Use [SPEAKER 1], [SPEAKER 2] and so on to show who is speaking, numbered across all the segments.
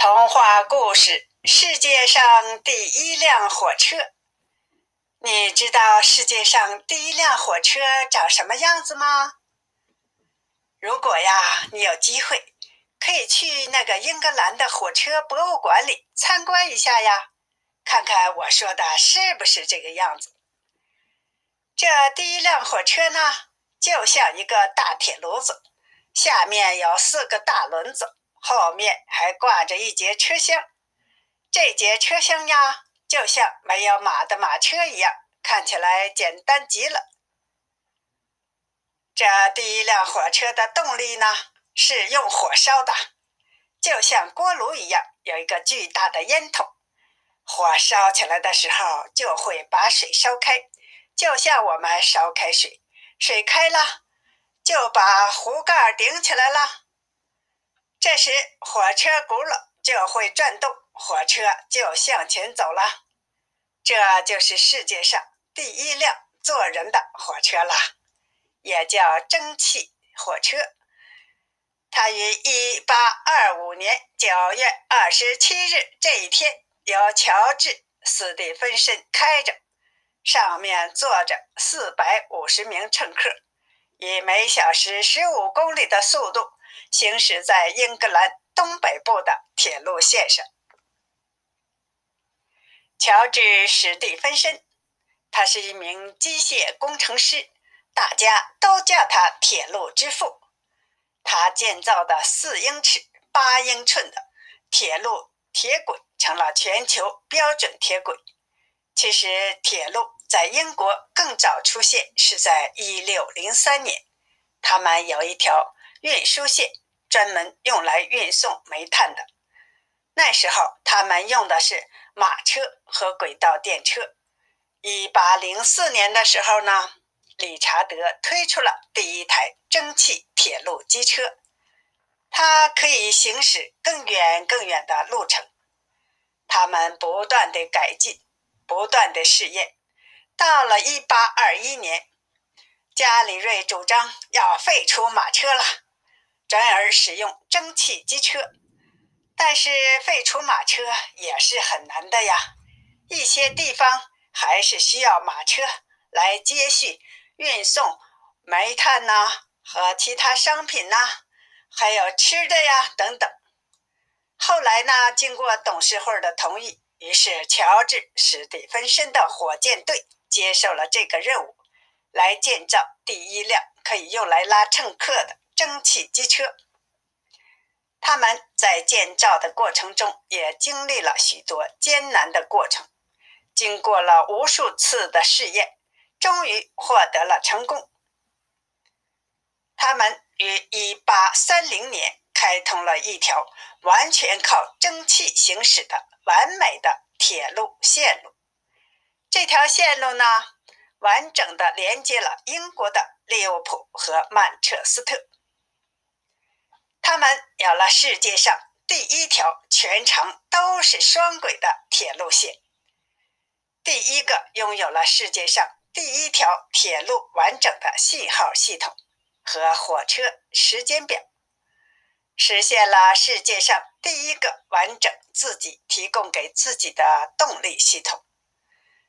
[SPEAKER 1] 童话故事：世界上第一辆火车。你知道世界上第一辆火车长什么样子吗？如果呀，你有机会，可以去那个英格兰的火车博物馆里参观一下呀，看看我说的是不是这个样子。这第一辆火车呢，就像一个大铁炉子，下面有四个大轮子。后面还挂着一节车厢，这节车厢呀，就像没有马的马车一样，看起来简单极了。这第一辆火车的动力呢，是用火烧的，就像锅炉一样，有一个巨大的烟筒，火烧起来的时候就会把水烧开，就像我们烧开水，水开了就把壶盖顶起来了。这时，火车轱辘就会转动，火车就向前走了。这就是世界上第一辆坐人的火车了，也叫蒸汽火车。它于一八二五年九月二十七日这一天由乔治·斯蒂芬森开着，上面坐着四百五十名乘客，以每小时十五公里的速度。行驶在英格兰东北部的铁路线上，乔治·史蒂芬森，他是一名机械工程师，大家都叫他“铁路之父”。他建造的四英尺八英寸的铁路铁轨成了全球标准铁轨。其实，铁路在英国更早出现，是在一六零三年，他们有一条运输线。专门用来运送煤炭的，那时候他们用的是马车和轨道电车。一八零四年的时候呢，理查德推出了第一台蒸汽铁路机车，它可以行驶更远更远的路程。他们不断的改进，不断的试验，到了一八二一年，加里瑞主张要废除马车了。转而使用蒸汽机车，但是废除马车也是很难的呀。一些地方还是需要马车来接续运送煤炭呐和其他商品呐，还有吃的呀等等。后来呢，经过董事会的同意，于是乔治·史蒂芬森的火箭队接受了这个任务，来建造第一辆可以用来拉乘客的。蒸汽机车，他们在建造的过程中也经历了许多艰难的过程，经过了无数次的试验，终于获得了成功。他们于1830年开通了一条完全靠蒸汽行驶的完美的铁路线路。这条线路呢，完整的连接了英国的利物浦和曼彻斯特。他们有了世界上第一条全程都是双轨的铁路线，第一个拥有了世界上第一条铁路完整的信号系统和火车时间表，实现了世界上第一个完整自己提供给自己的动力系统。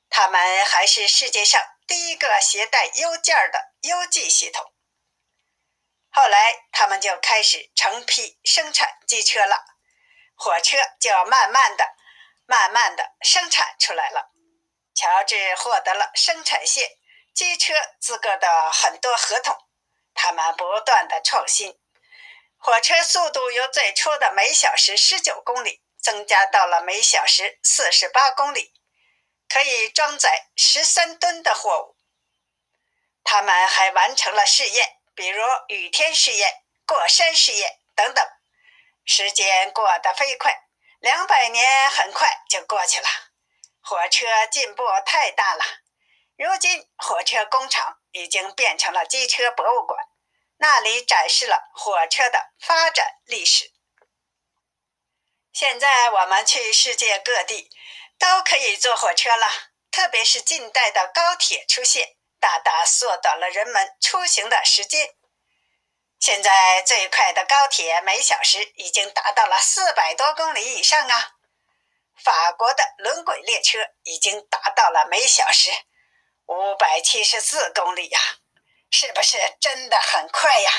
[SPEAKER 1] 他们还是世界上第一个携带邮件的邮寄系统。后来，他们就开始成批生产机车了，火车就慢慢的、慢慢的生产出来了。乔治获得了生产线机车资格的很多合同，他们不断的创新，火车速度由最初的每小时十九公里增加到了每小时四十八公里，可以装载十三吨的货物。他们还完成了试验。比如雨天试验、过山试验等等，时间过得飞快，两百年很快就过去了。火车进步太大了，如今火车工厂已经变成了机车博物馆，那里展示了火车的发展历史。现在我们去世界各地都可以坐火车了，特别是近代的高铁出现。大大缩短了人们出行的时间。现在最快的高铁每小时已经达到了四百多公里以上啊！法国的轮轨列车已经达到了每小时五百七十四公里呀，是不是真的很快呀？